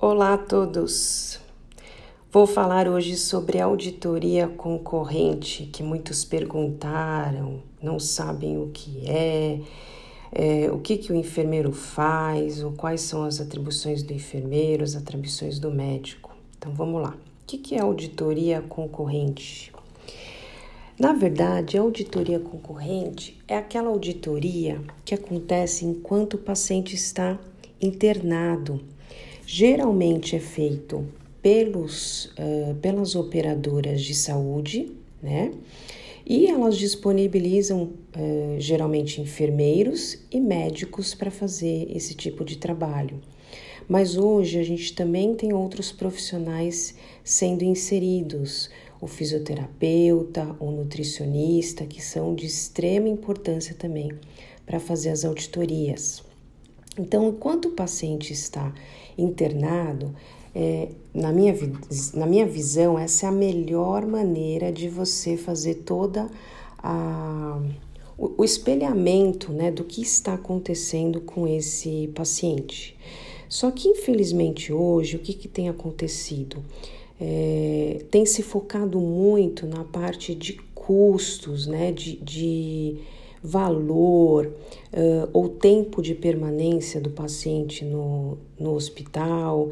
Olá a todos! Vou falar hoje sobre auditoria concorrente, que muitos perguntaram, não sabem o que é, é o que, que o enfermeiro faz, ou quais são as atribuições do enfermeiro, as atribuições do médico. Então vamos lá. O que, que é auditoria concorrente? Na verdade, a auditoria concorrente é aquela auditoria que acontece enquanto o paciente está internado geralmente é feito pelos, uh, pelas operadoras de saúde, né? E elas disponibilizam uh, geralmente enfermeiros e médicos para fazer esse tipo de trabalho. Mas hoje a gente também tem outros profissionais sendo inseridos, o fisioterapeuta, o nutricionista, que são de extrema importância também para fazer as auditorias. Então, enquanto o paciente está internado, é, na, minha, na minha visão, essa é a melhor maneira de você fazer toda a, o, o espelhamento né, do que está acontecendo com esse paciente. Só que, infelizmente, hoje, o que, que tem acontecido? É, tem se focado muito na parte de custos, né, de, de valor uh, ou tempo de permanência do paciente no, no hospital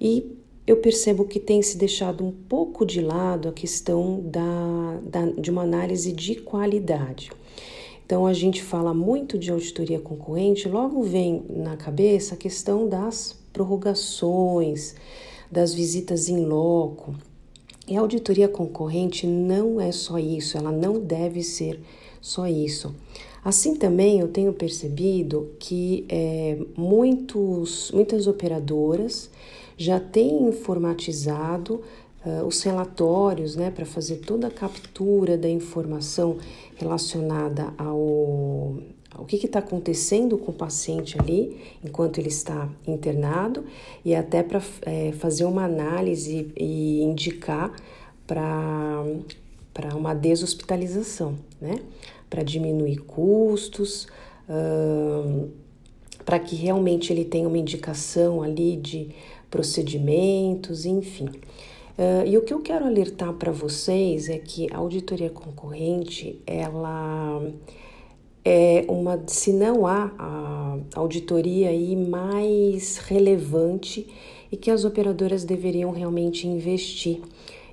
e eu percebo que tem se deixado um pouco de lado a questão da, da, de uma análise de qualidade. Então, a gente fala muito de auditoria concorrente, logo vem na cabeça a questão das prorrogações, das visitas em loco. E a auditoria concorrente não é só isso, ela não deve ser só isso. Assim também eu tenho percebido que é, muitos, muitas operadoras já têm informatizado uh, os relatórios né, para fazer toda a captura da informação relacionada ao, o que está acontecendo com o paciente ali enquanto ele está internado e até para é, fazer uma análise e indicar para uma deshospitalização, né? Para diminuir custos, uh, para que realmente ele tenha uma indicação ali de procedimentos, enfim. Uh, e o que eu quero alertar para vocês é que a auditoria concorrente, ela é uma, se não há a auditoria aí mais relevante e que as operadoras deveriam realmente investir.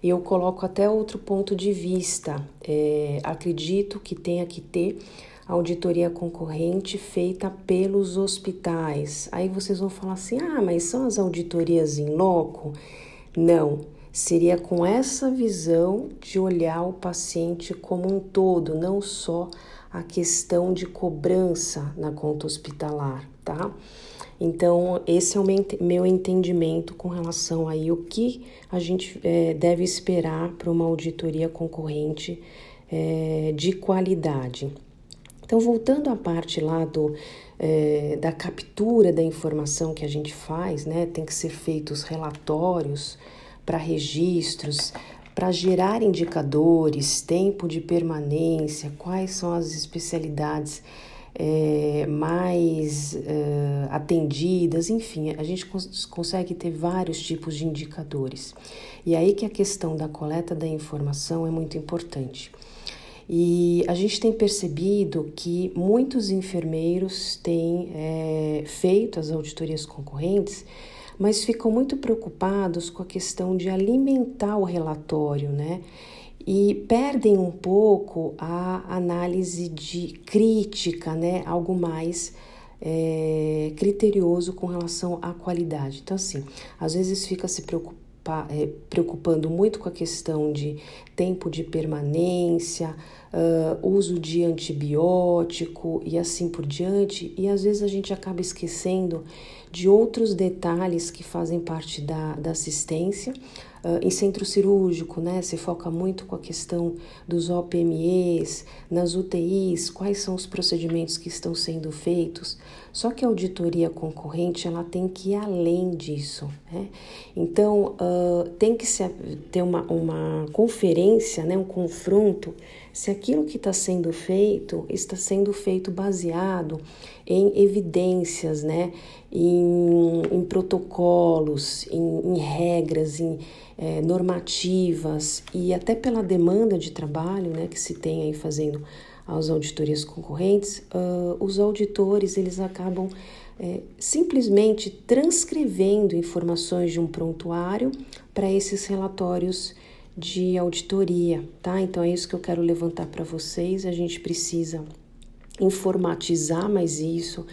E eu coloco até outro ponto de vista. É, acredito que tenha que ter auditoria concorrente feita pelos hospitais. Aí vocês vão falar assim: ah, mas são as auditorias em loco? Não, seria com essa visão de olhar o paciente como um todo, não só a questão de cobrança na conta hospitalar, tá? Então, esse é o meu entendimento com relação aí o que a gente é, deve esperar para uma auditoria concorrente é, de qualidade. Então, voltando à parte lá do, é, da captura da informação que a gente faz, né? Tem que ser feitos relatórios para registros, para gerar indicadores, tempo de permanência, quais são as especialidades é, mais é, atendidas, enfim, a gente cons consegue ter vários tipos de indicadores. E aí que a questão da coleta da informação é muito importante. E a gente tem percebido que muitos enfermeiros têm é, feito as auditorias concorrentes mas ficam muito preocupados com a questão de alimentar o relatório, né? E perdem um pouco a análise de crítica, né? Algo mais é, criterioso com relação à qualidade. Então, assim, às vezes fica se preocupar, é, preocupando muito com a questão de tempo de permanência, uh, uso de antibiótico e assim por diante, e às vezes a gente acaba esquecendo de outros detalhes que fazem parte da, da assistência. Uh, em centro cirúrgico, né, se foca muito com a questão dos OPMEs, nas UTIs, quais são os procedimentos que estão sendo feitos. Só que a auditoria concorrente ela tem que ir além disso. Né? Então, uh, tem que se, ter uma, uma conferência, né, um confronto, se aquilo que está sendo feito está sendo feito baseado em evidências, né? em, em protocolos, em, em, regras, em é, normativas e até pela demanda de trabalho né, que se tem aí fazendo as auditorias concorrentes, uh, os auditores eles acabam é, simplesmente transcrevendo informações de um prontuário para esses relatórios de auditoria, tá? Então é isso que eu quero levantar para vocês. A gente precisa informatizar mais isso,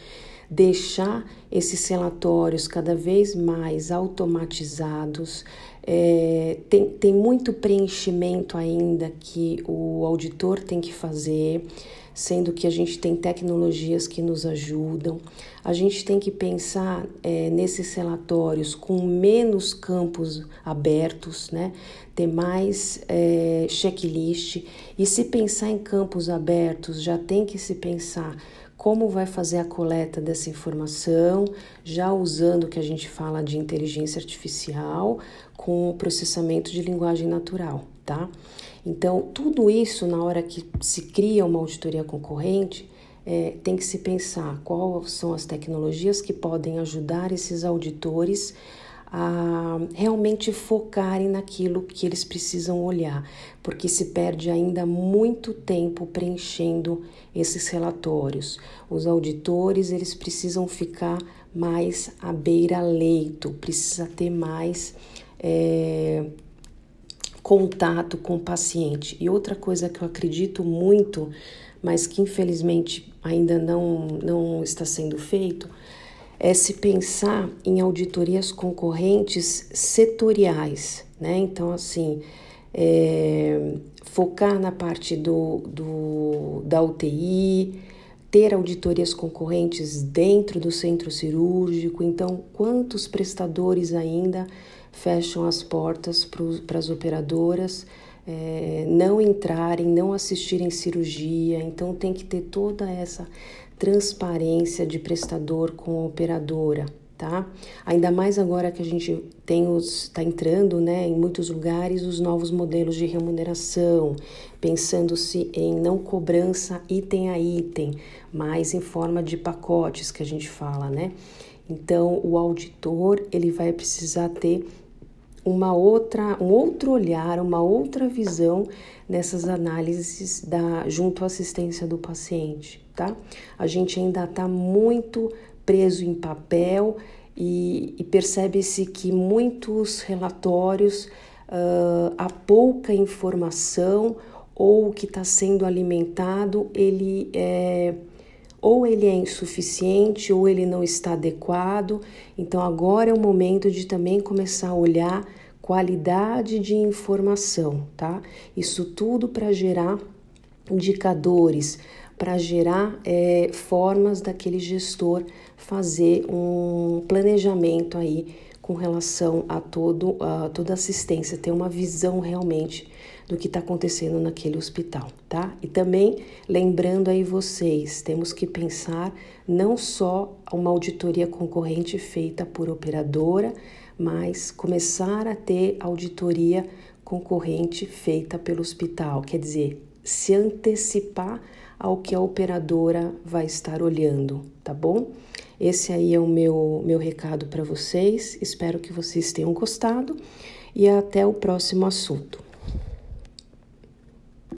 deixar esses relatórios cada vez mais automatizados. É, tem, tem muito preenchimento ainda que o auditor tem que fazer sendo que a gente tem tecnologias que nos ajudam. A gente tem que pensar é, nesses relatórios com menos campos abertos, né? ter mais é, checklist. E se pensar em campos abertos, já tem que se pensar como vai fazer a coleta dessa informação, já usando o que a gente fala de inteligência artificial com o processamento de linguagem natural, tá? Então, tudo isso, na hora que se cria uma auditoria concorrente, é, tem que se pensar quais são as tecnologias que podem ajudar esses auditores a realmente focarem naquilo que eles precisam olhar, porque se perde ainda muito tempo preenchendo esses relatórios. Os auditores, eles precisam ficar mais à beira-leito, precisa ter mais é, contato com o paciente. E outra coisa que eu acredito muito, mas que infelizmente ainda não, não está sendo feito, é se pensar em auditorias concorrentes setoriais, né? Então, assim, é, focar na parte do, do, da UTI, ter auditorias concorrentes dentro do centro cirúrgico. Então, quantos prestadores ainda fecham as portas para as operadoras? É, não entrarem, não assistirem cirurgia, então tem que ter toda essa transparência de prestador com operadora, tá? Ainda mais agora que a gente tem os está entrando, né, em muitos lugares os novos modelos de remuneração, pensando-se em não cobrança item a item, mas em forma de pacotes que a gente fala, né? Então, o auditor, ele vai precisar ter uma outra, um outro olhar, uma outra visão nessas análises da, junto à assistência do paciente, tá? A gente ainda está muito preso em papel e, e percebe-se que muitos relatórios uh, há pouca informação ou o que está sendo alimentado ele é ou ele é insuficiente ou ele não está adequado. Então agora é o momento de também começar a olhar qualidade de informação, tá? Isso tudo para gerar indicadores, para gerar é, formas daquele gestor fazer um planejamento aí com relação a todo a toda assistência, ter uma visão realmente do que está acontecendo naquele hospital, tá? E também lembrando aí vocês, temos que pensar não só uma auditoria concorrente feita por operadora, mas começar a ter auditoria concorrente feita pelo hospital, quer dizer, se antecipar ao que a operadora vai estar olhando, tá bom? Esse aí é o meu, meu recado para vocês. Espero que vocês tenham gostado e até o próximo assunto.